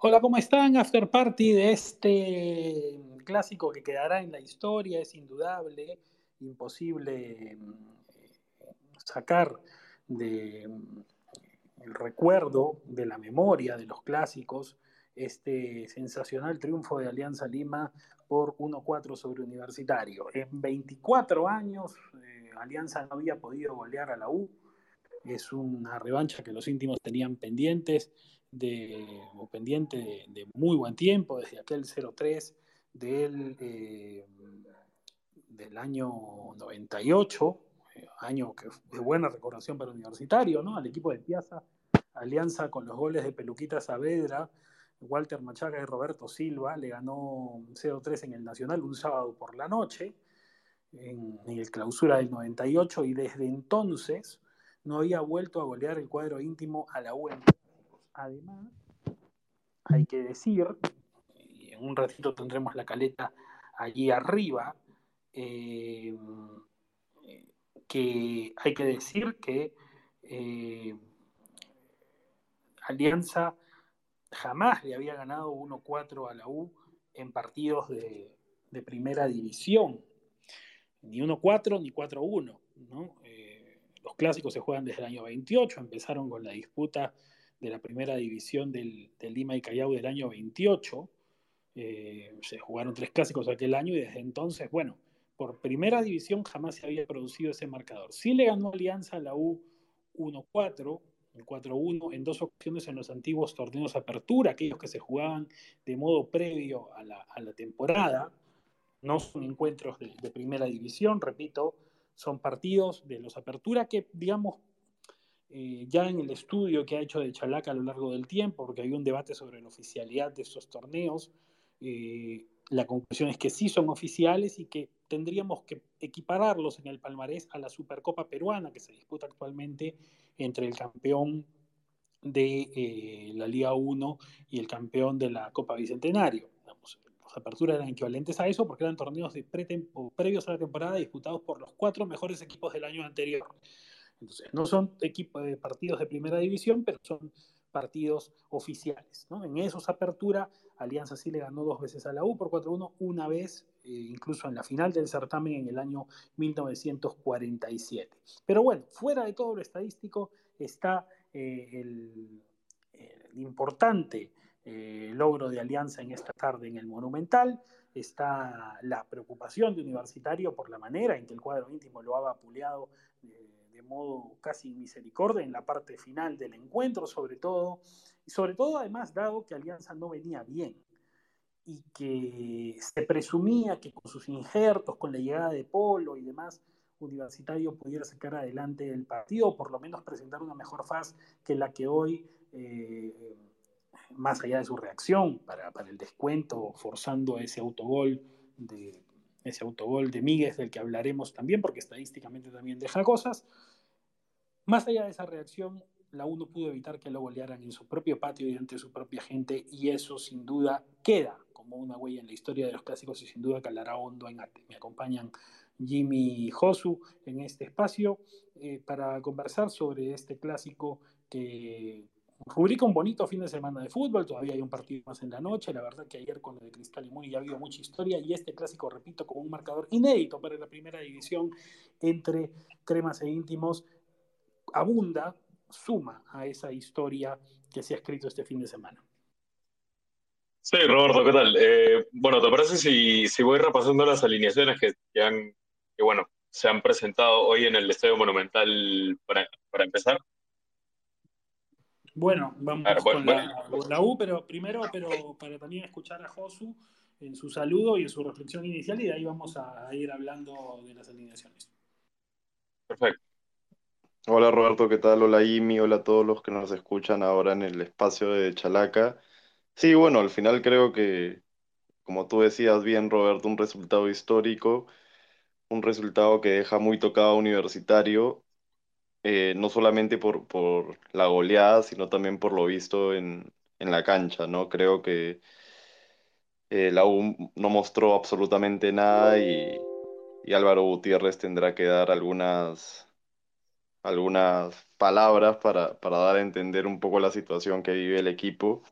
Hola, ¿cómo están? After Party de este clásico que quedará en la historia, es indudable, imposible mm, sacar de mm, el recuerdo, de la memoria de los clásicos, este sensacional triunfo de Alianza Lima por 1-4 sobre Universitario. En 24 años, eh, Alianza no había podido golear a la U. Es una revancha que los íntimos tenían pendientes de, o pendiente de, muy buen tiempo, desde aquel 0-3 del, eh, del año 98, eh, año que de buena recordación para Universitario, ¿no? Al equipo de Piazza, alianza con los goles de Peluquita Saavedra, Walter Machaga y Roberto Silva, le ganó 0-3 en el Nacional un sábado por la noche, en, en el clausura del 98, y desde entonces no había vuelto a golear el cuadro íntimo a la UN Además, hay que decir, y en un ratito tendremos la caleta allí arriba, eh, que hay que decir que eh, Alianza jamás le había ganado 1-4 a la U en partidos de, primera división, ni 1-4 ni 4-1. Eh, los clásicos se juegan desde el año 28, empezaron con la disputa de la primera división del, Lima y Callao del año 28. Eh, se jugaron tres clásicos aquel año y desde entonces, bueno, por primera división jamás se había producido ese marcador. Sí le ganó Alianza a la U 1-4, el 4-1 en dos ocasiones en los antiguos torneos Apertura, aquellos que se jugaban de modo previo a la, temporada. No son encuentros de, de primera división, repito, son partidos de los Apertura que, digamos, eh, ya en el estudio que ha hecho de Chalaca a lo largo del tiempo, porque hay un debate sobre la oficialidad de estos torneos, eh, la conclusión es que sí son oficiales y que tendríamos que equipararlos en el palmarés a la Supercopa peruana que se disputa actualmente entre el campeón de eh, la Liga 1 y el campeón de la Copa Bicentenario. las aperturas eran equivalentes a eso porque eran torneos de previos a la temporada disputados por los cuatro mejores equipos del año anterior. Entonces, no son equipos de partidos de primera división, pero son partidos oficiales. ¿no? En esos apertura, Alianza sí le ganó dos veces a la U por 4-1, una vez eh, incluso en la final del certamen en el año 1947. Pero bueno, fuera de todo lo estadístico está eh, el, importante eh, logro de Alianza en esta tarde en el Monumental, está la preocupación de Universitario por la manera en que el cuadro íntimo lo ha vapuleado de modo casi misericordia en la parte final del encuentro, sobre todo, y sobre todo además dado que Alianza no venía bien y que se presumía que con sus injertos, con la llegada de Polo y demás, Universitario pudiera sacar adelante el partido, por lo menos presentar una mejor faz que la que hoy, eh, más allá de su reacción para, para el descuento, forzando ese autogol de ese autogol de Míguez del que hablaremos también, porque estadísticamente también deja cosas. Más allá de esa reacción, la U no pudo evitar que lo golearan en su propio patio y ante su propia gente, y eso sin duda queda como una huella en la historia de los clásicos y sin duda calará hondo en arte. Me acompañan Jimmy Josu en este espacio eh, para conversar sobre este clásico que rubrica un bonito fin de semana de fútbol, todavía hay un partido más en la noche, la verdad que ayer con lo de Cristal y Muni ya ha habido mucha historia y este clásico, repito, con un marcador inédito para la primera división entre cremas e íntimos, abunda, suma a esa historia que se ha escrito este fin de semana. Sí, Roberto, ¿qué tal? Eh, bueno, ¿te parece si, si, voy repasando las alineaciones que, han, que, bueno, se han presentado hoy en el Estadio Monumental para, para empezar? Bueno, vamos con, La, U, pero primero, pero para también escuchar a Josu en su saludo y en su reflexión inicial, y de ahí vamos a ir hablando de las alineaciones. Perfecto. Hola Roberto, ¿qué tal? Hola Imi, hola a todos los que nos escuchan ahora en el espacio de Chalaca. Sí, bueno, al final creo que, como tú decías bien, Roberto, un resultado histórico, un resultado que deja muy tocado a Universitario eh, no solamente por, por, la goleada, sino también por lo visto en, en la cancha, ¿no? Creo que eh, la U no mostró absolutamente nada y, y, Álvaro Gutiérrez tendrá que dar algunas, algunas palabras para, para dar a entender un poco la situación que vive el equipo.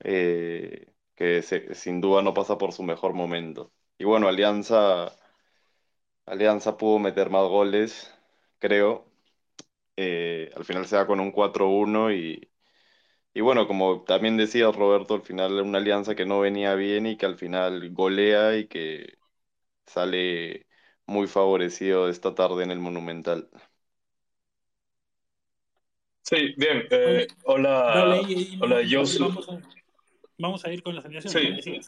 eh, que sin duda no pasa por su mejor momento. Y bueno, Alianza, Alianza pudo meter más goles, creo. Eh, al final se da con un 4-1 y, y bueno, como también decía Roberto, al final una alianza que no venía bien y que al final golea y que sale muy favorecido esta tarde en el Monumental. Sí, bien. Eh, hola, hola, yo Vamos a, ir con las alineaciones. Sí.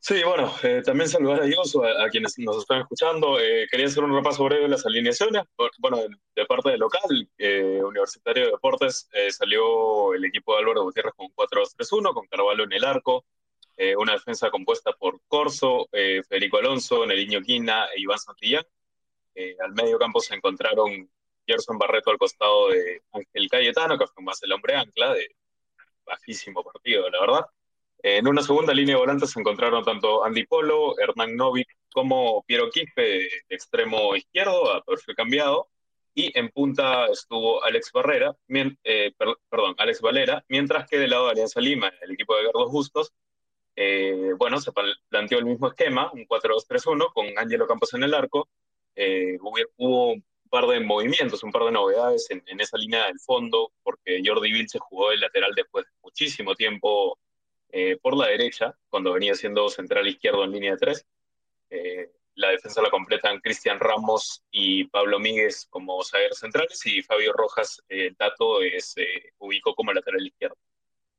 Sí, bueno, eh, también saludar a Yosu, a, quienes nos están escuchando. Eh, quería hacer un repaso breve de las alineaciones. Bueno, de, parte del local, eh, Universitario de Deportes, salió el equipo de Álvaro Gutiérrez con 4-2-3-1, con Carvalho en el arco, una defensa compuesta por Corso, Federico Alonso, Neriño Quina e Iván Santillán. al medio campo se encontraron Gerson Barreto al costado de Ángel Cayetano, que fue más el hombre ancla, de bajísimo partido, la verdad. En una segunda línea de volantes se encontraron tanto Andy Polo, Hernán Novik como Piero Quispe de extremo izquierdo, a perfil cambiado. Y en punta estuvo Alex Barrera, eh, perdón, Alex Valera, mientras que del lado de Alianza Lima, el equipo de Gardos Bustos, eh, bueno, se planteó el mismo esquema, un 4-2-3-1, con Ángelo Campos en el arco. Eh, hubo, un par de movimientos, un par de novedades en, esa línea del fondo, porque Jordi Vilche jugó el lateral después de muchísimo tiempo eh, por la derecha, cuando venía siendo central izquierdo en línea de tres. Eh, la defensa la completan Cristian Ramos y Pablo Míguez como zagueros centrales y Fabio Rojas, el Tato, se ubicó como lateral izquierdo.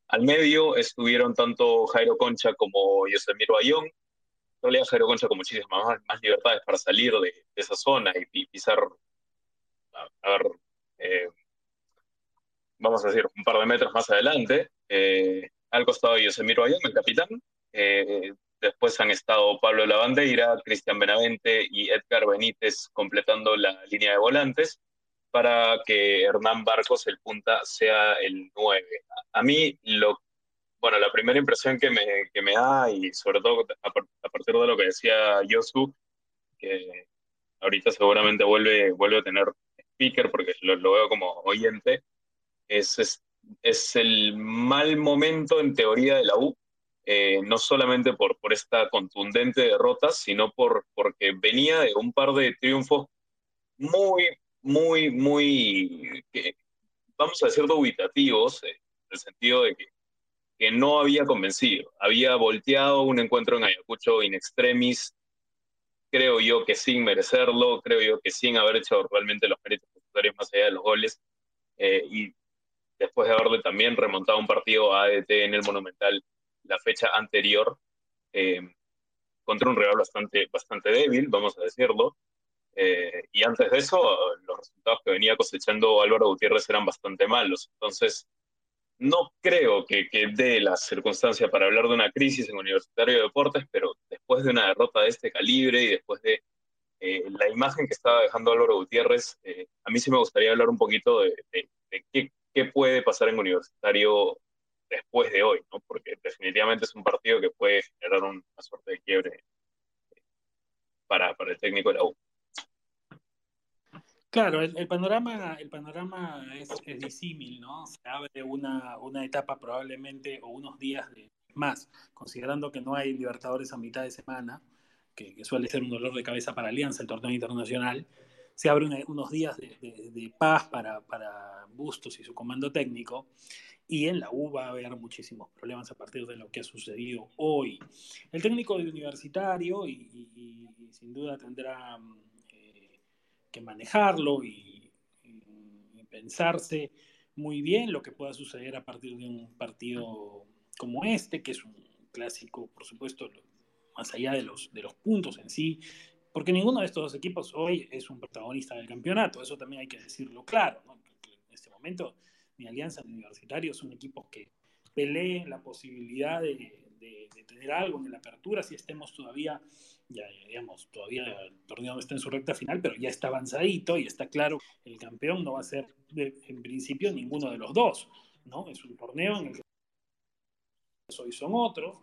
Al medio estuvieron tanto Jairo Concha como Yosemir Bayón. En realidad Jairo Concha con muchísimas más, libertades para salir de, esa zona y, pisar, a, ver, eh, vamos a decir, un par de metros más adelante. Al costado de Yosemir Bayón, el capitán. Eh, después han estado Pablo Lavandeira, Cristian Benavente y Edgar Benítez completando la línea de volantes para que Hernán Barcos, el punta, sea el 9. A mí, lo, bueno, la primera impresión que me, que me da, y sobre todo a, partir de lo que decía Yosu, que ahorita seguramente vuelve, vuelve a tener speaker porque lo, lo veo como oyente, es, es es el mal momento en teoría de la U, eh, no solamente por, por esta contundente derrota, sino por, porque venía de un par de triunfos muy, muy, muy, vamos a decir, dubitativos, eh, en el sentido de que, que no había convencido. Había volteado un encuentro en Ayacucho in extremis, creo yo que sin merecerlo, creo yo que sin haber hecho realmente los méritos necesarios más allá de los goles. Eh, y después de haberle también remontado un partido a ADT en el Monumental la fecha anterior, eh, contra un rival bastante, bastante débil, vamos a decirlo. Eh, y antes de eso, los resultados que venía cosechando Álvaro Gutiérrez eran bastante malos. Entonces, no creo que, que dé la circunstancia para hablar de una crisis en Universitario de Deportes, pero después de una derrota de este calibre y después de eh, la imagen que estaba dejando Álvaro Gutiérrez, a mí sí me gustaría hablar un poquito de, qué puede pasar en Universitario después de hoy, ¿no? porque definitivamente es un partido que puede generar una suerte de quiebre para, para el técnico de la U. Claro, el, panorama, el panorama es, disímil, ¿no? Se abre una, una etapa probablemente o unos días más, considerando que no hay Libertadores a mitad de semana, que, que suele ser un dolor de cabeza para Alianza, el torneo internacional se abren unos días de, paz para, para, Bustos y su comando técnico, y en la U va a haber muchísimos problemas a partir de lo que ha sucedido hoy. El técnico de universitario, y, sin duda tendrá eh, que manejarlo y, pensarse muy bien lo que pueda suceder a partir de un partido como este, que es un clásico, por supuesto, más allá de los, de los puntos en sí, porque ninguno de estos dos equipos hoy es un protagonista del campeonato, eso también hay que decirlo claro. En este momento, ni Alianza ni Universitario son equipos que peleen la posibilidad de, tener algo en la apertura, si estemos todavía, ya digamos, todavía el torneo está en su recta final, pero ya está avanzadito y está claro el campeón no va a ser en principio ninguno de los dos, ¿no? Es un torneo en el que hoy son otros,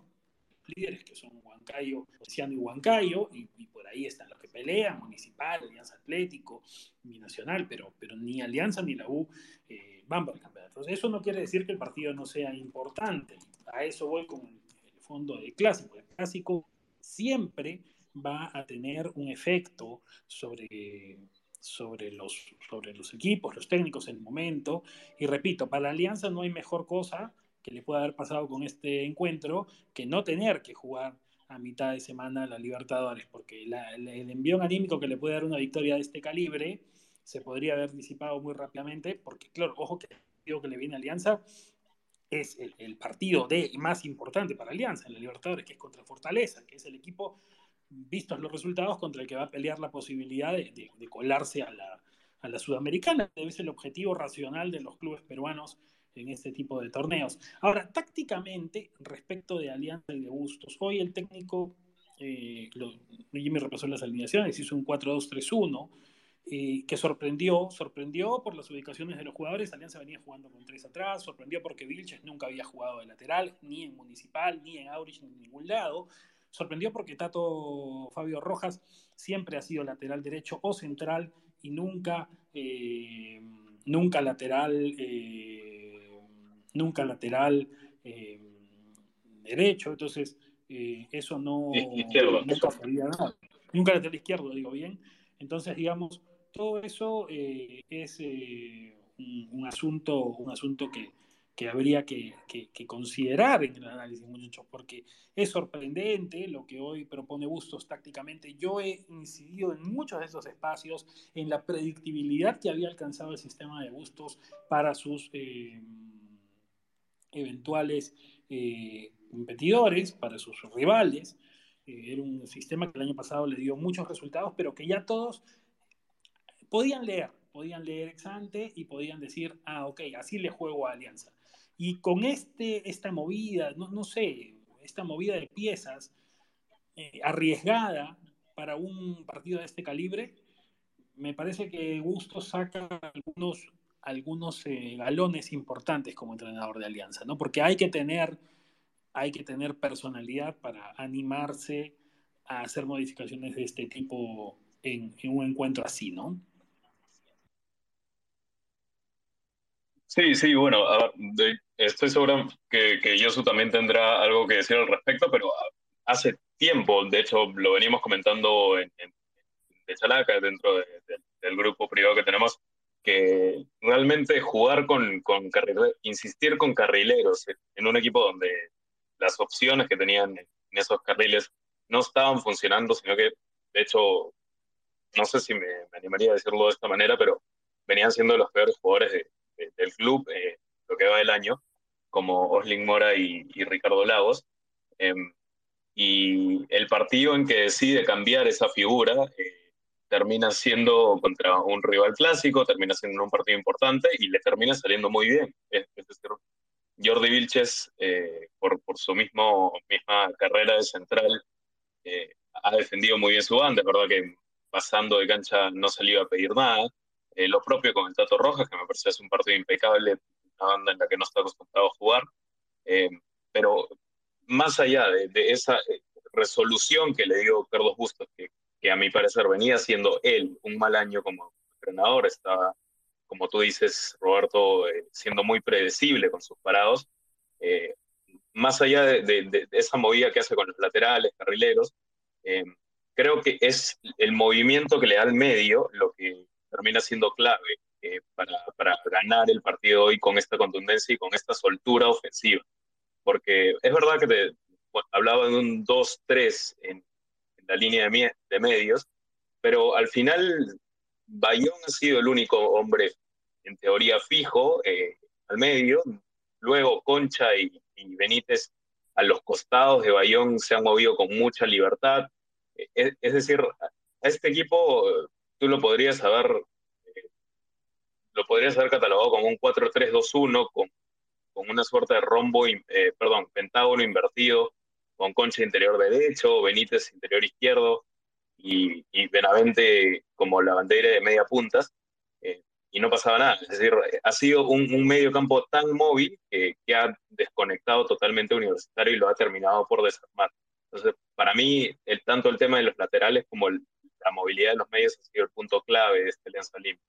líderes, que son Huancayo, Oceano y Huancayo, y, por ahí están los que pelean, Municipal, Alianza Atlético, Nacional, pero, pero ni Alianza ni la U eh, van por el campeonato. Eso no quiere decir que el partido no sea importante. A eso voy con fondo de clásico. El clásico siempre va a tener un efecto sobre, sobre, los, sobre los equipos, los técnicos en el momento. Y repito, para la Alianza no hay mejor cosa que le pueda haber pasado con este encuentro que no tener que jugar a mitad de semana la Libertadores, porque el envío anímico que le puede dar una victoria de este calibre se podría haber disipado muy rápidamente, porque claro, ojo que partido que le viene Alianza es el, partido de más importante para Alianza en la Libertadores, que es contra Fortaleza, que es el equipo, vistos los resultados, contra el que va a pelear la posibilidad de, colarse a la, a la Sudamericana. Debe ser el objetivo racional de los clubes peruanos en este tipo de torneos. Ahora, tácticamente, respecto de Alianza y de Bustos, hoy el técnico, eh, Jimmy repasó las alineaciones, hizo un 4-2-3-1, eh, que sorprendió, sorprendió por las ubicaciones de los jugadores, Alianza venía jugando con tres atrás, sorprendió porque Vilches nunca había jugado de lateral, ni en Municipal, ni en Aurich, ni en ningún lado, sorprendió porque Tato Fabio Rojas siempre ha sido lateral derecho o central y nunca, eh, nunca lateral eh, nunca lateral eh, derecho, entonces eso no nunca sabía nada. Nunca lateral izquierdo, digo bien. Entonces, digamos, todo eso eh, es un, asunto, un asunto que, que habría que, que, considerar en el análisis, muchachos, porque es sorprendente lo que hoy propone Bustos tácticamente. Yo he incidido en muchos de esos espacios, en la predictibilidad que había alcanzado el sistema de Bustos para sus eventuales eh, competidores, para sus rivales. Eh, era un sistema que el año pasado le dio muchos resultados, pero que ya todos podían leer, podían leer ex ante y podían decir, ah, ok, así le juego a Alianza. Y con este, esta movida, no, no sé, esta movida de piezas eh, arriesgada para un partido de este calibre, me parece que Gusto saca algunos algunos eh, galones importantes como entrenador de Alianza, ¿no? Porque hay que tener, hay que tener personalidad para animarse a hacer modificaciones de este tipo en, un encuentro así, ¿no? Sí, sí, bueno, estoy seguro que, que Yosu también tendrá algo que decir al respecto, pero hace tiempo, de hecho, lo venimos comentando en, de Chalaca, dentro del grupo privado que tenemos, que realmente jugar con, con insistir con carrileros en un equipo donde las opciones que tenían en esos carriles no estaban funcionando, sino que, de hecho, no sé si me, animaría a decirlo de esta manera, pero venían siendo los peores jugadores del club eh, lo que va del año, como Osling Mora y, Ricardo Lagos. Em, y el partido en que decide cambiar esa figura, eh, termina siendo contra un rival clásico, termina siendo un partido importante y le termina saliendo muy bien. Jordi Vilches, eh, por, por, su mismo, misma carrera de central, eh, ha defendido muy bien su banda, es verdad que pasando de cancha no iba a pedir nada. Eh, lo propio con el Tato Rojas, que me parece es un partido impecable, una banda en la que no está acostumbrado a jugar. pero más allá de, de, esa resolución que le dio Carlos Bustos, que que a mi parecer venía siendo él un mal año como entrenador, estaba, como tú dices, Roberto, eh, siendo muy predecible con sus parados. Eh, más allá de, esa movida que hace con los laterales, carrileros, eh, creo que es el movimiento que le da al medio lo que termina siendo clave para, para, ganar el partido hoy con esta contundencia y con esta soltura ofensiva. Porque es verdad que te, hablaba de un 2-3 en, la línea de, medios, pero al final Bayón ha sido el único hombre, en teoría, fijo eh, al medio. Luego Concha y, Benítez a los costados de Bayón se han movido con mucha libertad. Eh, es, decir, a este equipo tú lo podrías haber, eh, lo podrías haber catalogado como un 4-3-2-1, con, con una suerte de rombo, perdón, pentágono invertido, con Concha interior derecho, Benítez interior izquierdo y, Benavente como la bandera de media puntas. Eh, no pasaba nada. Es decir, ha sido un, medio campo tan móvil que, ha desconectado totalmente a Universitario y lo ha terminado por desarmar. Entonces, para mí, el, tanto el tema de los laterales como la movilidad de los medios ha sido el punto clave de este Alianza Lima.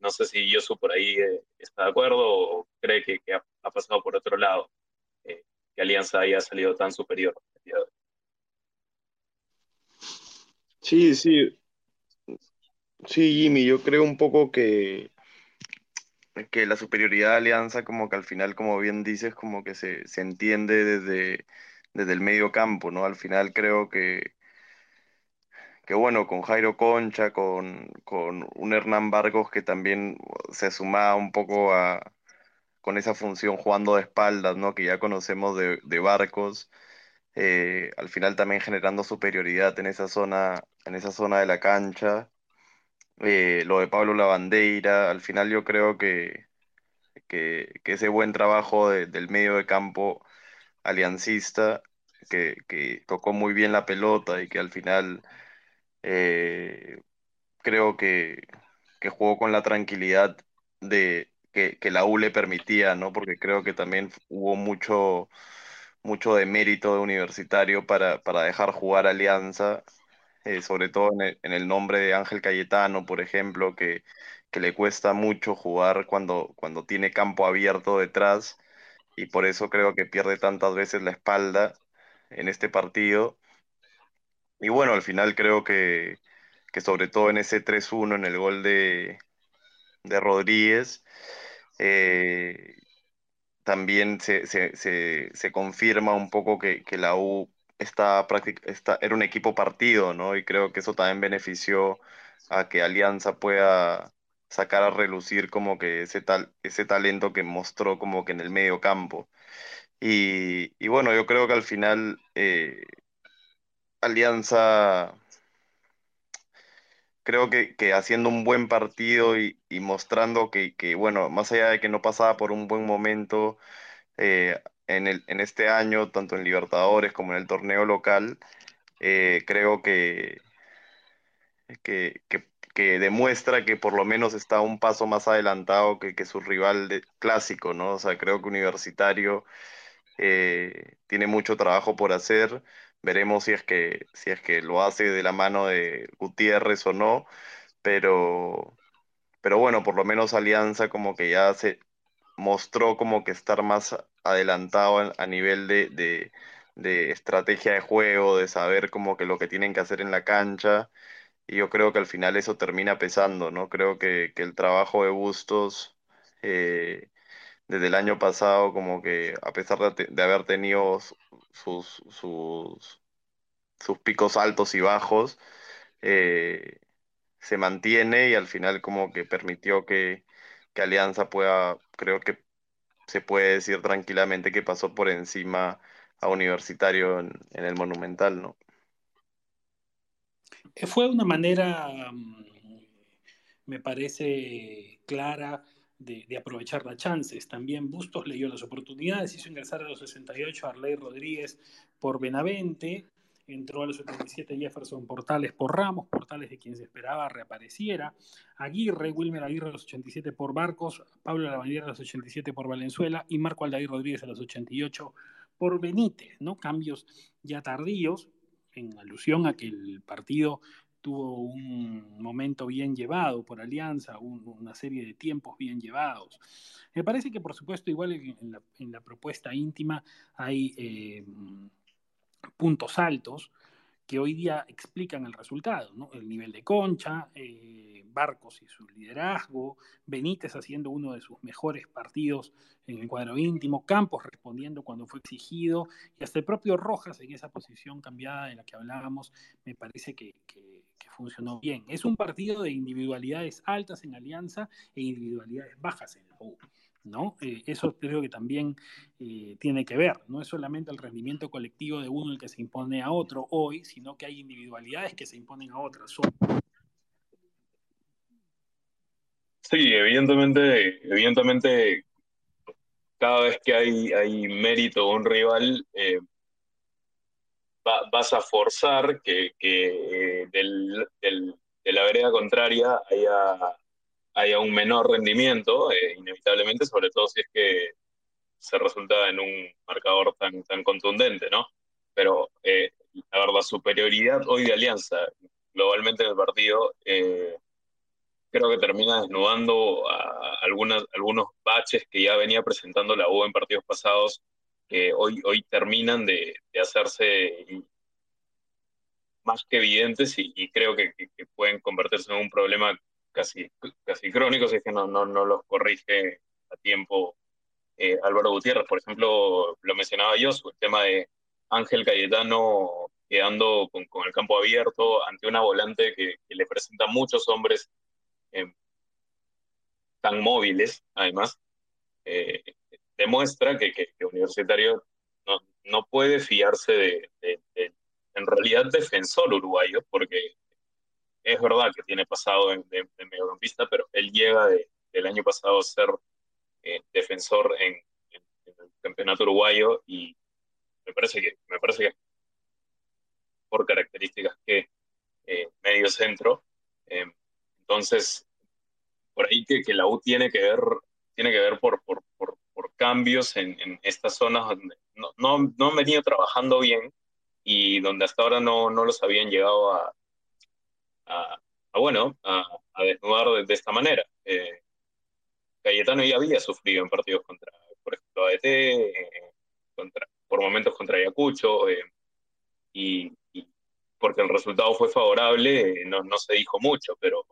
No sé si Yosu por ahí eh, está de acuerdo o cree que, ha, pasado por otro lado, eh, que Alianza haya salido tan superior. Sí, sí. Sí, Jimmy, yo creo un poco que, que la superioridad de Alianza, como que al final, como bien dices, como que se, se entiende desde, desde el medio campo, ¿no? Al final creo que, que bueno, con Jairo Concha, con, con un Hernán Vargos que también se sumaba un poco a, con esa función jugando de espaldas, ¿no? Que ya conocemos de, de Barcos, eh, al final también generando superioridad en esa zona, en esa zona de la cancha. Eh, lo de Pablo Lavandeira, al final yo creo que, que, ese buen trabajo del medio de campo aliancista, que, que tocó muy bien la pelota y que al final eh, creo que, que, jugó con la tranquilidad de que, que, la U le permitía, ¿no? Porque creo que también hubo mucho, mucho de mérito universitario para, para dejar jugar Alianza, eh, sobre todo en el, en el, nombre de Ángel Cayetano, por ejemplo, que, que le cuesta mucho jugar cuando, cuando tiene campo abierto detrás y por eso creo que pierde tantas veces la espalda en este partido y bueno, al final creo que, que sobre todo en ese 3-1, en el gol de, de Rodríguez, eh, también se, se, se, se, confirma un poco que, que la U está, está, era un equipo partido, ¿no? Y creo que eso también benefició a que Alianza pueda sacar a relucir como que ese, tal, ese talento que mostró como que en el medio campo. Y, y bueno, yo creo que al final eh, Alianza, creo que, haciendo un buen partido y, mostrando que, bueno, más allá de que no pasaba por un buen momento eh, en, este año, tanto en Libertadores como en el torneo local, eh, creo que, que, demuestra que por lo menos está un paso más adelantado que, su rival clásico, ¿no? O sea, creo que Universitario eh, tiene mucho trabajo por hacer Veremos si es que, si es que lo hace de la mano de Gutiérrez o no, pero, pero bueno, por lo menos Alianza como que ya se mostró como que estar más adelantado a, nivel de, de, estrategia de juego, de saber como que lo que tienen que hacer en la cancha, y yo creo que al final eso termina pesando, ¿no? Creo que, que el trabajo de Bustos... Eh, desde el año pasado, como que a pesar de, de haber tenido sus, sus, sus, picos altos y bajos, eh, se mantiene y al final como que permitió que, que, Alianza pueda, creo que se puede decir tranquilamente que pasó por encima a Universitario en, en el Monumental, ¿no? Fue una manera, mm, me parece, clara de, aprovechar las chances. También Bustos leyó las oportunidades, hizo ingresar a los 68 a Arley Rodríguez por Benavente, entró a los 77 Jefferson Portales por Ramos, Portales de quien se esperaba reapareciera, Aguirre, Wilmer Aguirre a los 87 por Barcos, Pablo Lavandera a los 87 por Valenzuela y Marco Aldair Rodríguez a los 88 por Benítez, ¿no? Cambios ya tardíos, en alusión a que el partido tuvo un momento bien llevado por Alianza, una serie de tiempos bien llevados. Me parece que, por supuesto, igual en la, propuesta íntima hay eh, puntos altos que hoy día explican el resultado. El nivel de concha, eh, Barcos y su liderazgo, Benítez haciendo uno de sus mejores partidos en el cuadro íntimo, Campos respondiendo cuando fue exigido, y hasta el propio Rojas en esa posición cambiada de la que hablábamos, me parece que, funcionó bien. Es un partido de individualidades altas en Alianza e individualidades bajas en la U. ¿no? Eh, eso creo que también eh, tiene que ver, no es solamente el rendimiento colectivo de uno el que se impone a otro hoy, sino que hay individualidades que se imponen a otras. Sí, evidentemente, evidentemente cada vez que hay, hay mérito a un rival, eh, vas a forzar que, que del, del, de la vereda contraria haya haya un menor rendimiento, eh, inevitablemente, sobre todo si es que se resulta en un marcador tan, tan contundente, ¿no? Pero, eh, a ver, la superioridad hoy de Alianza globalmente en el partido, eh, creo que termina desnudando a algunas, algunos baches que ya venía presentando la U en partidos pasados, que hoy, hoy terminan de, hacerse más que evidentes y, creo que, pueden convertirse en un problema casi, casi crónico si es que no, no, no los corrige a tiempo eh, Álvaro Gutiérrez. Por ejemplo, lo mencionaba yo, el tema de Ángel Cayetano quedando con, con el campo abierto ante una volante que, le presenta muchos hombres eh, tan móviles, además, eh, demuestra que, que, Universitario no, no, puede fiarse de, de, en realidad, defensor uruguayo, porque es verdad que tiene pasado de, mediocampista, pero él llega del año pasado a ser eh, defensor en, el campeonato uruguayo y me parece que, me parece que por características que eh, medio centro. Eh, entonces, por ahí que, que, la U tiene que ver, tiene que ver por cambios en, en, estas zonas donde no, no, no, han venido trabajando bien y donde hasta ahora no, no los habían llegado a, a, bueno, a, desnudar de, esta manera. Eh, Cayetano ya había sufrido en partidos contra, por ejemplo, ADT, eh, por momentos contra Ayacucho, eh, y, porque el resultado fue favorable, no, no, se dijo mucho, pero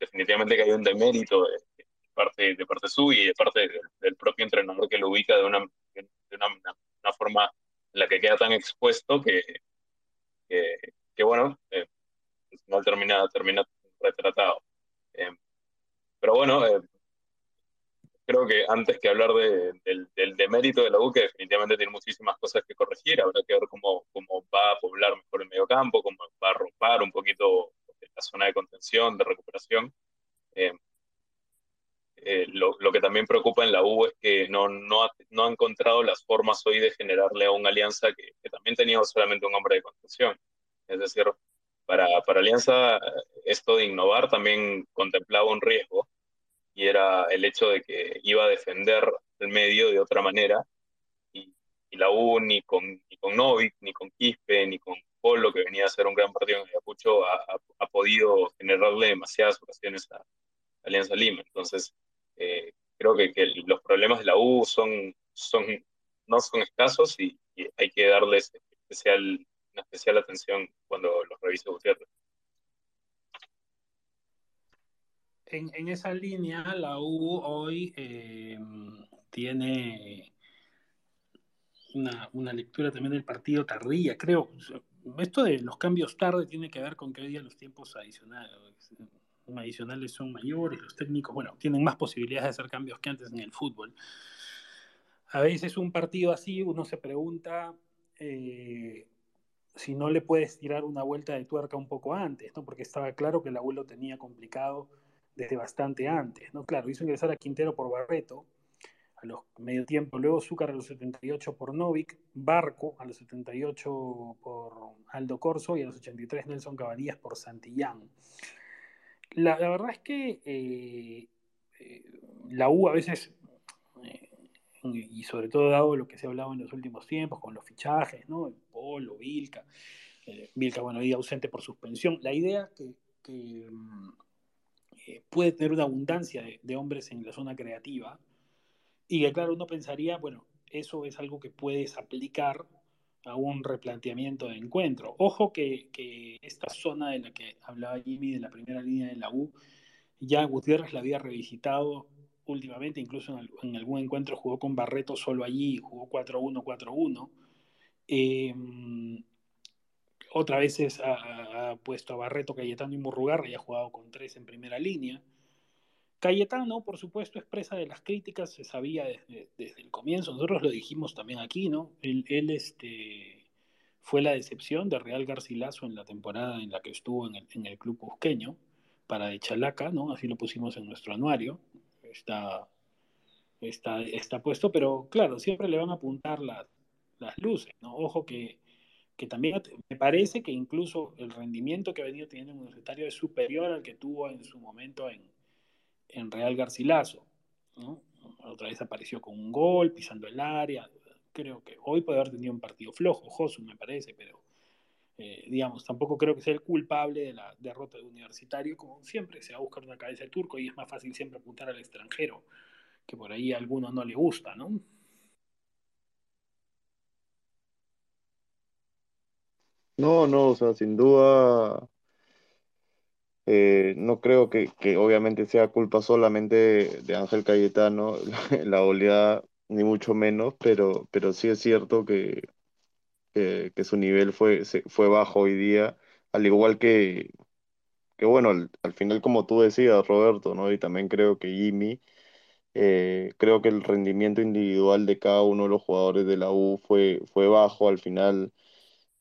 definitivamente que hay un demérito de, parte, de parte suya y de parte del, propio entrenador que lo ubica de una, de una, una, forma en la que queda tan expuesto que, que, que bueno, eh, no termina, termina retratado. Eh, pero bueno, eh, creo que antes que hablar de, del, del demérito de la U, que definitivamente tiene muchísimas cosas que corregir, habrá que ver cómo, cómo va a poblar mejor el mediocampo, cómo va a romper un poquito la zona de contención, de recuperación. Eh, eh, lo, lo, que también preocupa en la U es que no, no, ha, no ha encontrado las formas hoy de generarle a una alianza que, que, también tenía solamente un hombre de contención. Es decir, para, para Alianza esto de innovar también contemplaba un riesgo y era el hecho de que iba a defender el medio de otra manera y, y la U ni con, ni con Novik, ni con Quispe, ni con Polo, que venía a hacer un gran partido en Ayacucho, ha, ha, ha podido generarle demasiadas ocasiones a, Alianza Lima. Entonces, eh, creo que, que, los problemas de la U son, son, no son escasos y, hay que darles especial, una especial atención cuando los revise Gutiérrez. en, en, esa línea, la U hoy eh, tiene una, una, lectura también del partido tardía, creo. Esto de los cambios tarde tiene que ver con que hoy día los tiempos adicionales, adicionales son mayores, los técnicos, bueno, tienen más posibilidades de hacer cambios que antes en el fútbol. A veces un partido así, uno se pregunta eh, si no le puedes tirar una vuelta de tuerca un poco antes, ¿no? porque estaba claro que el abuelo tenía complicado desde bastante antes, ¿no? Claro, hizo ingresar a Quintero por Barreto a los medio tiempo, luego Zúcar a los 78 por Novik, Barco a los 78 por Aldo Corso y a los 83 Nelson Cabanillas por Santillán. La, verdad es que eh, eh, la U a veces, eh, y sobre todo dado lo que se ha hablado en los últimos tiempos con los fichajes, ¿no? El Polo, Vilca, Vilca, bueno, hoy ausente por suspensión, la idea que, que eh, puede tener una abundancia de, de, hombres en la zona creativa y que claro, uno pensaría, bueno, eso es algo que puedes aplicar a un replanteamiento de encuentro. Ojo que, esta zona de la que hablaba Jimmy, de la primera línea de la U, ya Gutiérrez la había revisitado últimamente, incluso en, algún encuentro jugó con Barreto solo allí, jugó 4-1, 4-1. Eh, otra vez ha, ha, puesto a Barreto, Cayetano y Murrugarra y ha jugado con tres en primera línea. Cayetano, por supuesto, expresa de las críticas, se sabía desde, el comienzo, nosotros lo dijimos también aquí, ¿no? Él, este, fue la decepción de Real Garcilaso en la temporada en la que estuvo en el, el club cusqueño, para Chalaca, ¿no? Así lo pusimos en nuestro anuario, está, está, está puesto, pero claro, siempre le van a apuntar las, las luces, ¿no? Ojo que que también me parece que incluso el rendimiento que ha venido teniendo en Universitario es superior al que tuvo en su momento en, en Real Garcilaso. ¿no? Otra vez apareció con un gol, pisando el área. Creo que hoy puede haber tenido un partido flojo, Josu me parece, pero eh, digamos, tampoco creo que sea el culpable de la derrota de Universitario. Como siempre, se va a buscar una cabeza de turco y es más fácil siempre apuntar al extranjero, que por ahí a alguno no le gusta, ¿no? No, no, o sea, sin duda, eh, no creo que, que obviamente sea culpa solamente de, Ángel Cayetano, la, oleada, ni mucho menos, pero, pero sí es cierto que, que, su nivel fue, fue bajo hoy día, al igual que, que bueno, al, al final como tú decías, Roberto, ¿no? Y también creo que Jimmy, eh, creo que el rendimiento individual de cada uno de los jugadores de la U fue, fue bajo al final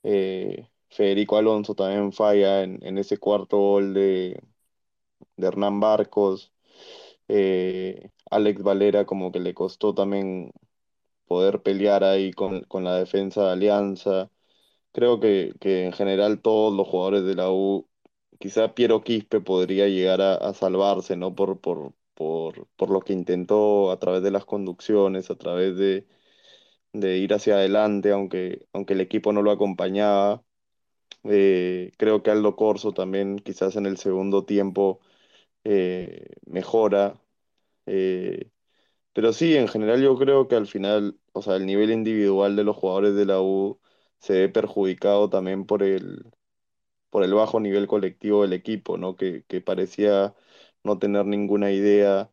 Eh, Federico Alonso también falla en, en ese cuarto gol de, de Hernán Barcos. Eh, Alex Valera como que le costó también poder pelear ahí con, con la defensa de Alianza. Creo que, que en general todos los jugadores de la U, quizá Piero Quispe podría llegar a, a salvarse, ¿no? Por, por, por, por lo que intentó a través de las conducciones, a través de, de ir hacia adelante, aunque, aunque el equipo no lo acompañaba. Eh, creo que Aldo Corso también quizás en el segundo tiempo eh, mejora. eh, pero sí, en general yo creo que al final, o sea, el nivel individual de los jugadores de la U se ve perjudicado también por el, por el bajo nivel colectivo del equipo, ¿no? Que, que parecía no tener ninguna idea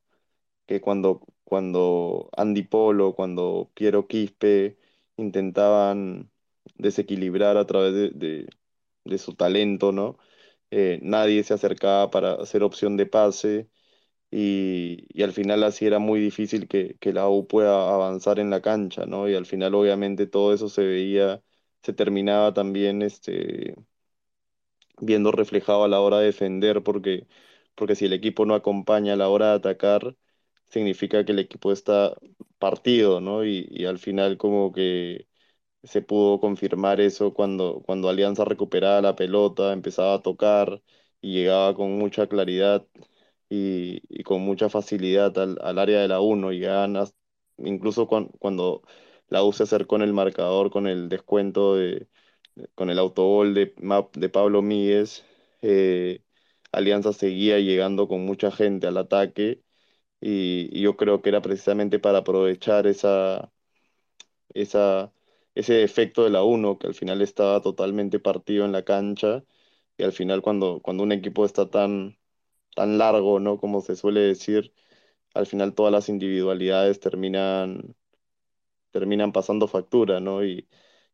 que cuando, cuando Andy Polo, cuando Piero Quispe intentaban desequilibrar a través de, de- de su talento, ¿no? Eh, nadie se acercaba para hacer opción de pase y, y al final así era muy difícil que, que la U pueda avanzar en la cancha, ¿no? Y al final obviamente todo eso se veía, se terminaba también este, viendo reflejado a la hora de defender, porque, porque si el equipo no acompaña a la hora de atacar, significa que el equipo está partido, ¿no? Y, y al final como que se pudo confirmar eso cuando, cuando Alianza recuperaba la pelota, empezaba a tocar y llegaba con mucha claridad y, y con mucha facilidad al, al área de la 1 y ganas, incluso cuan- cuando la U se acercó el marcador con el descuento de, con el autogol de, de Pablo Míguez, eh, Alianza seguía llegando con mucha gente al ataque y, y yo creo que era precisamente para aprovechar esa, esa, ese efecto de la uno que al final estaba totalmente partido en la cancha y al final cuando, cuando un equipo está tan, tan largo, ¿no? Como se suele decir, al final todas las individualidades terminan, terminan pasando factura, ¿no? Y,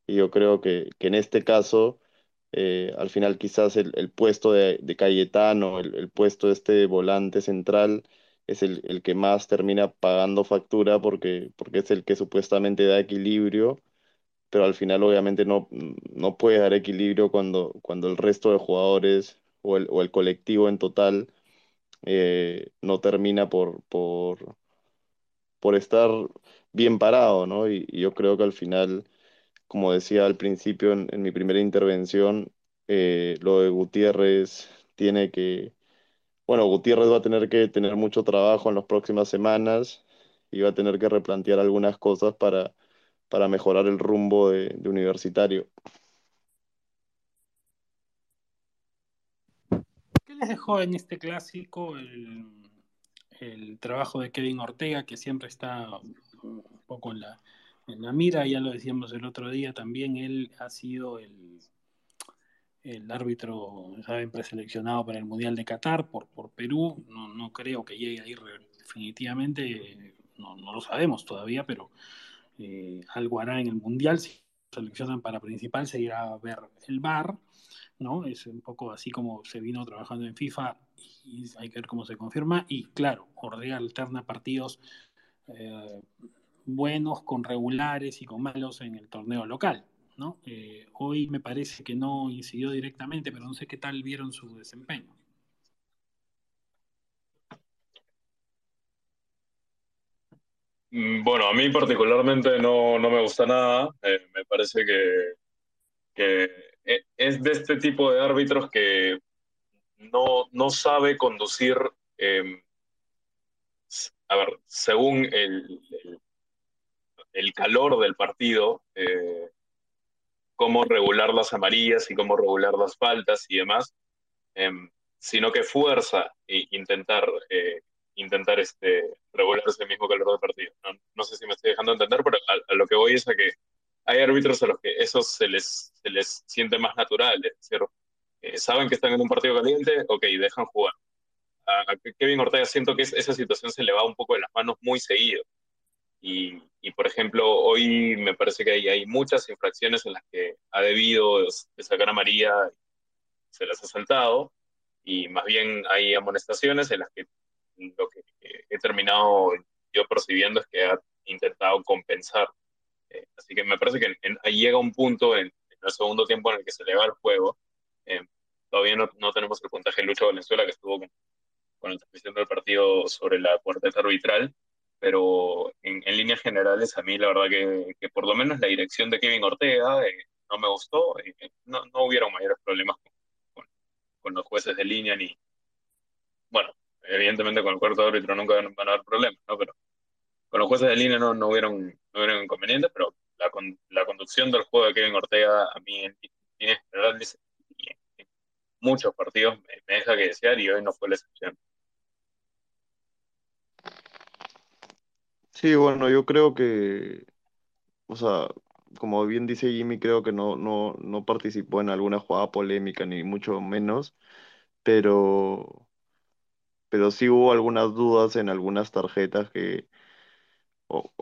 y yo creo que, que en este caso, eh, al final quizás el, el puesto de, de Cayetano, el, el puesto de este volante central, es el, el que más termina pagando factura porque, porque es el que supuestamente da equilibrio, pero al final obviamente no, no puede dar equilibrio cuando, cuando el resto de jugadores o el, o el colectivo en total eh, no termina por, por, por estar bien parado, ¿no? Y, yo creo que al final como decía al principio en, en mi primera intervención, eh, lo de Gutiérrez tiene que, bueno, Gutiérrez va a tener que tener mucho trabajo en las próximas semanas y va a tener que replantear algunas cosas para, para mejorar el rumbo de, Universitario. ¿Qué les dejó en este clásico el, trabajo de Kevin Ortega, que siempre está un poco en la, mira? Ya lo decíamos el otro día, también él ha sido el, el árbitro, saben, preseleccionado para el Mundial de Qatar por, Perú. No, creo que llegue a ir definitivamente, no lo sabemos todavía, pero eh, algo hará en el Mundial. Si seleccionan para principal, se irá a ver el VAR. ¿no? Es un poco así como se vino trabajando en FIFA y hay que ver cómo se confirma. Y claro, Ortega alterna partidos eh, buenos con regulares y con malos en el torneo local. ¿no? Eh, hoy me parece que no incidió directamente, pero no sé qué tal vieron su desempeño. Bueno, a mí particularmente no, no me gusta nada. Eh, me parece que, e- es de este tipo de árbitros que no, no sabe conducir eh, a ver, según el, el, calor del partido, eh, cómo regular las amarillas y cómo regular las faltas y demás, em, sino que fuerza e intentar, eh, intentar este, regular ese mismo calor del partido. No, sé si me estoy dejando entender, pero a, lo que voy es a que hay árbitros a los que eso se les, se les siente más natural, es decir, eh, saben que están en un partido caliente, ok, dejan jugar. A, Kevin Ortega siento que esa situación se le va un poco de las manos muy seguido. Y, por ejemplo, hoy me parece que hay, hay, muchas infracciones en las que ha debido sacar a María, se las ha saltado, y más bien hay amonestaciones en las que lo que he terminado yo percibiendo es que ha intentado compensar. Eh, así que me parece que ahí llega un punto en, el segundo tiempo en el que se le va el juego. Eh, todavía no, no, tenemos el puntaje de Lucho Valenzuela que estuvo con, con la transmisión del partido sobre la cuarteta arbitral, pero en, en, líneas generales a mí la verdad que, que, por lo menos la dirección de Kevin Ortega eh, no me gustó, no, no hubieron mayores problemas con, con, los jueces de línea ni, bueno, evidentemente con el cuarto árbitro nunca van, a haber problemas, ¿no? Pero con los jueces de línea no, no, hubieron, no hubieron inconvenientes, pero la, la conducción del juego de Kevin Ortega a mí en líneas generales en muchos partidos me, me, deja que desear y hoy no fue la excepción. Sí, bueno, yo creo que, o sea, como bien dice Jimmy, creo que no, no, no participó en alguna jugada polémica, ni mucho menos, pero pero sí hubo algunas dudas en algunas tarjetas que,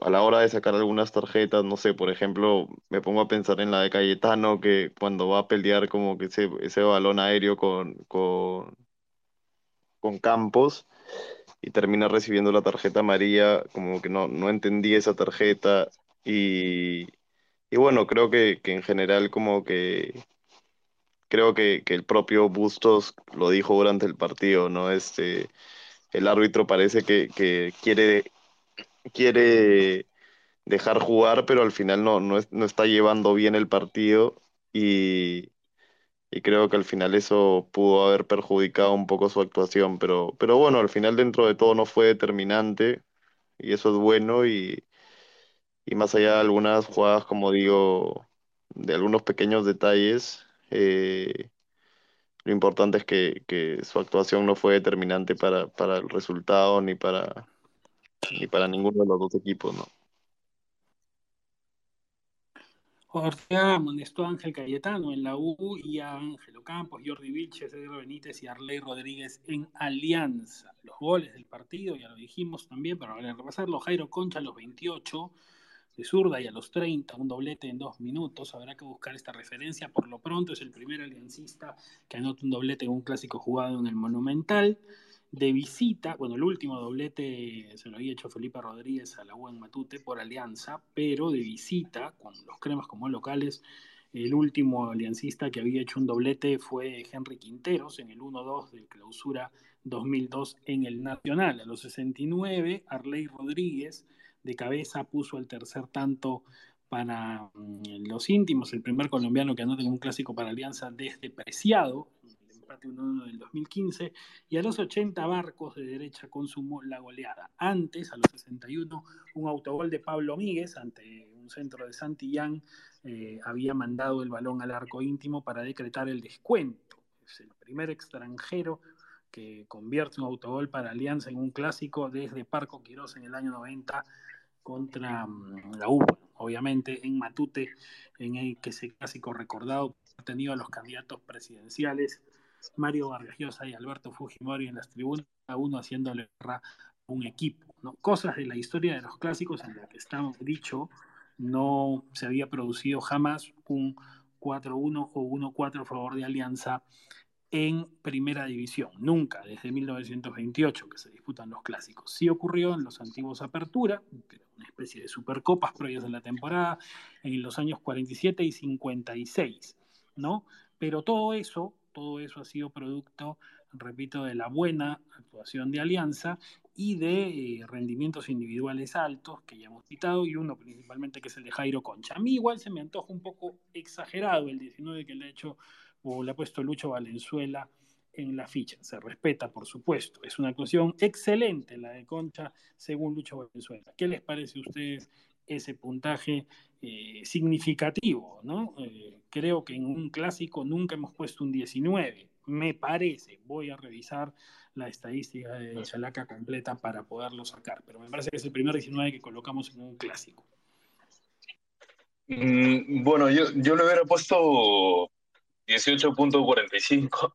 a la hora de sacar algunas tarjetas, no sé, por ejemplo, me pongo a pensar en la de Cayetano, que cuando va a pelear como que ese, ese balón aéreo con, con, con Campos y termina recibiendo la tarjeta amarilla, como que no, no entendí esa tarjeta y, y bueno, creo que, que en general como que creo que, que, el propio Bustos lo dijo durante el partido, ¿no? Este, el árbitro parece que, que quiere, quiere dejar jugar, pero al final no, no, no está llevando bien el partido y, y, creo que al final eso pudo haber perjudicado un poco su actuación, pero, pero bueno, al final dentro de todo no fue determinante y eso es bueno y, y más allá de algunas jugadas, como digo, de algunos pequeños detalles, eh, lo importante es que, que, su actuación no fue determinante para, para el resultado ni para, ni para ninguno de los dos equipos, ¿no? Ortega amonestó a Ángel Cayetano en la U y a Ángelo Campos, Jordi Vilches, Edgar Benítez y Arley Rodríguez en Alianza. Los goles del partido, ya lo dijimos también, pero a repasarlo, Jairo Concha los 28, de zurda y a los 30, un doblete en dos minutos. Habrá que buscar esta referencia. Por lo pronto es el primer aliancista que anota un doblete en un clásico jugado en el Monumental. De visita, bueno, el último doblete se lo había hecho Felipe Rodríguez a la U en Matute por alianza, pero de visita, con los cremas como locales, el último aliancista que había hecho un doblete fue Henry Quinteros en el 1-2 del clausura 2002 en el Nacional. A los 69, Arley Rodríguez de cabeza puso el tercer tanto para mm, los íntimos, el primer colombiano que anota en un clásico para Alianza desde Preciado, el empate 1-1 del 2015, y a los 80 Barcos de derecha consumó la goleada. Antes, a los 61, un autogol de Pablo Míguez ante un centro de Santillán eh, había mandado el balón al arco íntimo para decretar el descuento. Es el primer extranjero que convierte un autogol para Alianza en un clásico desde Parco Quirós en el año 90 contra mm, la U, obviamente en Matute, en el que ese clásico recordado ha tenido a los candidatos presidenciales Mario Vargas y Alberto Fujimori en las tribunas, cada uno haciéndole guerra a un equipo. ¿no? Cosas de la historia de los clásicos en la que estamos dicho, no se había producido jamás un 4-1 o 1-4 a favor de Alianza en primera división, nunca desde 1928 que se disputan los clásicos. Sí ocurrió en los antiguos Apertura, una especie de supercopas previas de la temporada, en los años 47 y 56, ¿no? Pero todo eso, todo eso ha sido producto, repito, de la buena actuación de Alianza y de eh, rendimientos individuales altos que ya hemos citado, y uno principalmente que es el de Jairo Concha. A mí igual se me antoja un poco exagerado el 19 que le ha hecho o le ha puesto Lucho Valenzuela en la ficha. Se respeta, por supuesto. Es una actuación excelente la de Concha, según Lucho Valenzuela. ¿Qué les parece a ustedes ese puntaje eh, significativo? ¿no? Eh, creo que en un clásico nunca hemos puesto un 19. Me parece. Voy a revisar la estadística de Chalaca completa para poderlo sacar. Pero me parece que es el primer 19 que colocamos en un clásico. Mm, bueno, yo, yo le hubiera puesto 18.45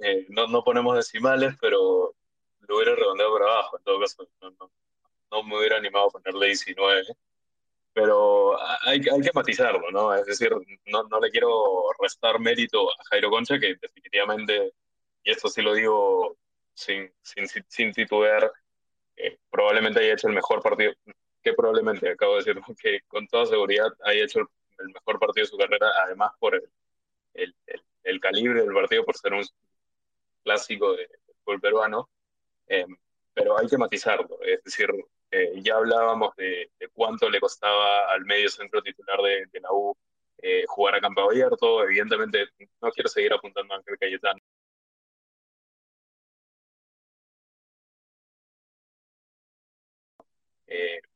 eh, no, no, ponemos decimales, pero lo hubiera redondeado por abajo, en todo caso, no, me hubiera animado a ponerle 19, pero hay, hay que matizarlo, ¿no? Es decir, no, no le quiero restar mérito a Jairo Concha, que definitivamente, y esto sí lo digo sin, sin, sin titubear, eh, probablemente haya hecho el mejor partido, que probablemente, acabo de decir, que con toda seguridad haya hecho el, mejor partido de su carrera, además por el, el, el calibre del partido, por ser un clásico del fútbol peruano, eh, pero hay que matizarlo, es decir, eh, ya hablábamos de, cuánto le costaba al medio centro titular de, la U eh, jugar a campo abierto, evidentemente no quiero seguir apuntando a Ángel Cayetano.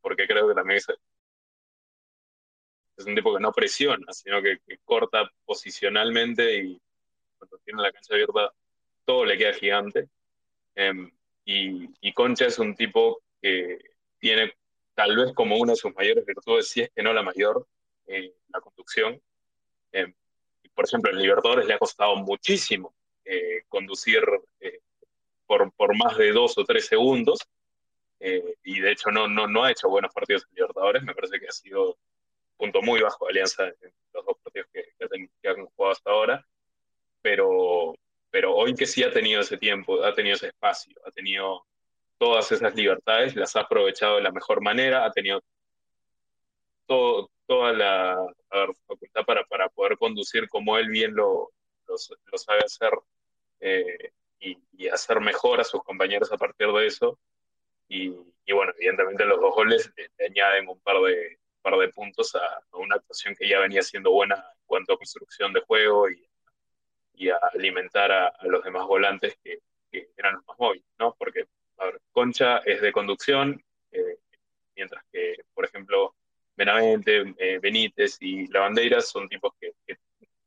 porque creo que también es, un tipo que no presiona, sino que, corta posicionalmente y cuando tiene la cancha abierta todo le queda gigante. Em, y, Concha es un tipo que tiene tal vez como una de sus mayores virtudes, si es que no la mayor, eh, la conducción. Em, por ejemplo, en Libertadores le ha costado muchísimo eh, conducir eh, por, por más de dos o tres segundos. y de hecho no, no, no ha hecho buenos partidos en Libertadores. Me parece que ha sido punto muy bajo de Alianza en los dos partidos que, han jugado hasta ahora. Pero, pero hoy que sí ha tenido ese tiempo, ha tenido ese espacio, ha tenido todas esas libertades, las ha aprovechado de la mejor manera, ha tenido todo, toda la facultad para, para poder conducir como él bien lo, lo, sabe hacer eh, y, hacer mejor a sus compañeros a partir de eso. Y bueno, evidentemente los dos goles le, añaden un par de, par de puntos a, a, una actuación que ya venía siendo buena en cuanto a construcción de juego y y a alimentar a, los demás volantes que, eran los más móviles, ¿no? Porque, Concha es de conducción, eh, mientras que, por ejemplo, Benavente, eh, Benítez y La son tipos que,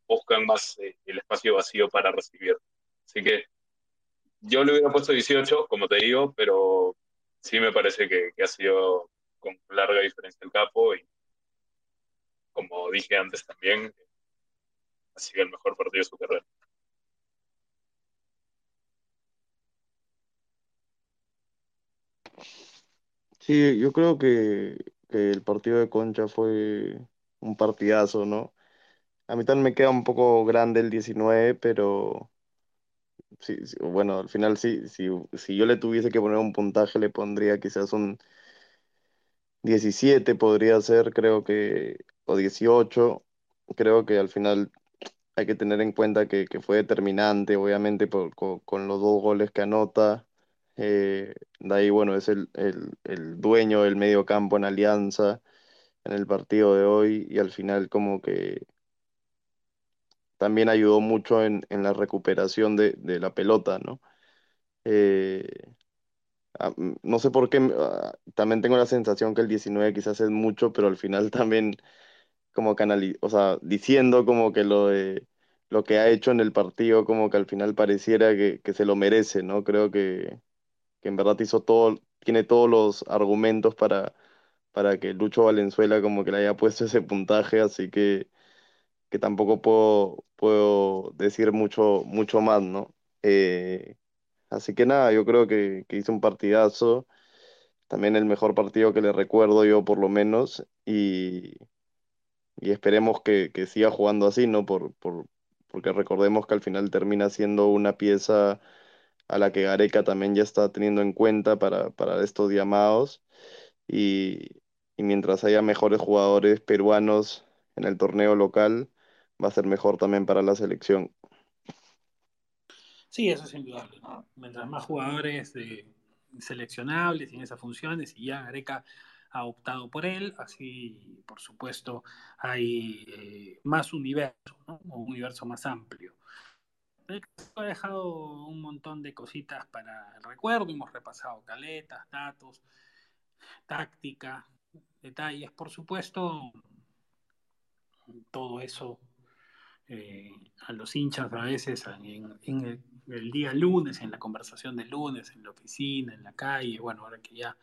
buscan más eh, el espacio vacío para recibir. Así que yo le hubiera puesto 18, como te digo, pero sí me parece que ha sido con larga diferencia el capo y como dije antes también, ha sido el mejor partido de su carrera. Sí, yo creo que, el partido de Concha fue un partidazo, ¿no? A mí me queda un poco grande el 19, pero sí, bueno, al final sí, si yo le tuviese que poner un puntaje, le pondría quizás un 17, podría ser, creo que, o 18. Creo que al final hay que tener en cuenta que, fue determinante, obviamente, con, los dos goles que anota. Eh, de ahí, bueno, es el, dueño del medio campo en Alianza en el partido de hoy y al final como que también ayudó mucho en, la recuperación de, la pelota, ¿no? Eh, ah, no sé por qué, ah, también tengo la sensación que el 19 quizás es mucho, pero al final también como canal, o sea, diciendo como que lo de lo que ha hecho en el partido, como que al final pareciera que, que se lo merece, ¿no? Creo que, que en verdad hizo todo, tiene todos los argumentos para, para que Lucho Valenzuela como que le haya puesto ese puntaje, así que, que tampoco puedo, puedo decir mucho, mucho más, ¿no? Eh, así que nada, yo creo que, que hizo un partidazo, también el mejor partido que le recuerdo yo por lo menos, y, y esperemos que, que siga jugando así, ¿no? Por, por, porque recordemos que al final termina siendo una pieza a la que Gareca también ya está teniendo en cuenta para, estos llamados. Y, mientras haya mejores jugadores peruanos en el torneo local, va a ser mejor también para la selección. Sí, eso es indudable. Mientras más jugadores seleccionables en esas funciones, y ya Gareca ha optado por él, así por supuesto hay eh, más universo, un universo más amplio. Ha dejado un montón de cositas para el recuerdo. Hemos repasado caletas, datos, táctica, detalles, por supuesto. Todo eso eh, a los hinchas a veces en, el, día lunes, en la conversación del lunes, en la oficina, en la calle, bueno, ahora que ya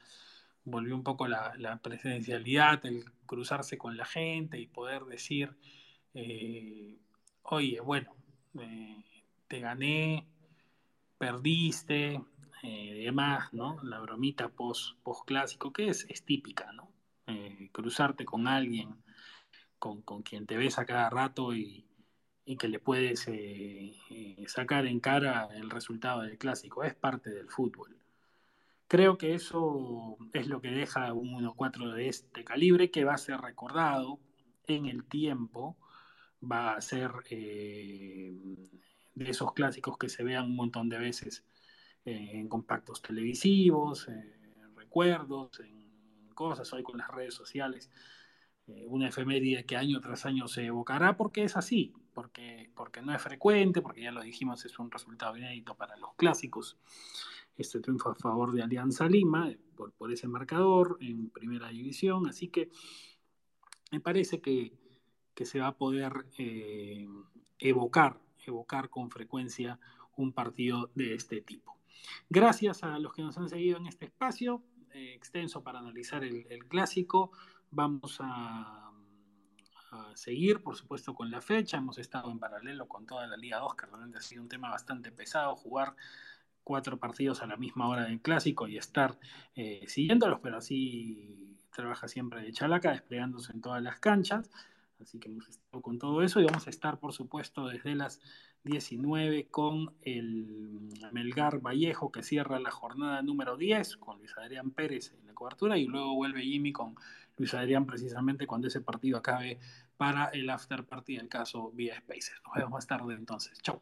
volvió un poco la, presencialidad, el cruzarse con la gente y poder decir, eh, oye, bueno, eh, te gané, perdiste, eh, demás, ¿no? La bromita post, post que es, es típica, ¿no? cruzarte con alguien con, con, quien te ves a cada rato y, y que le puedes eh, eh, sacar en cara el resultado del clásico. Es parte del fútbol. Creo que eso es lo que deja un 1-4 de este calibre que va a ser recordado en el tiempo, va a ser eh, de esos clásicos que se vean un montón de veces en compactos televisivos, en recuerdos, en cosas, hoy con las redes sociales una efeméride que año tras año se evocará porque es así, porque, porque no es frecuente, porque ya lo dijimos, es un resultado inédito para los clásicos. Este triunfo a favor de Alianza Lima, eh, por, por ese marcador en primera división, así que me parece que, que se va a poder eh, evocar, evocar con frecuencia un partido de este tipo. Gracias a los que nos han seguido en este espacio extenso para analizar el clásico. Vamos a, seguir, por supuesto, con la fecha. Hemos estado en paralelo con toda la Liga 2, que realmente ha sido un tema bastante pesado, jugar cuatro partidos a la misma hora del clásico y estar eh, siguiéndolos, pero así trabaja siempre de Chalaca, desplegándose en todas las canchas. Así que hemos estado con todo eso y vamos a estar, por supuesto, desde las 19 con el Melgar Vallejo que cierra la jornada número 10 con Luis Adrián Pérez en la cobertura y luego vuelve Jimmy con Luis Adrián precisamente cuando ese partido acabe para el after party del caso vía Spaces. Nos vemos más tarde entonces. Chao.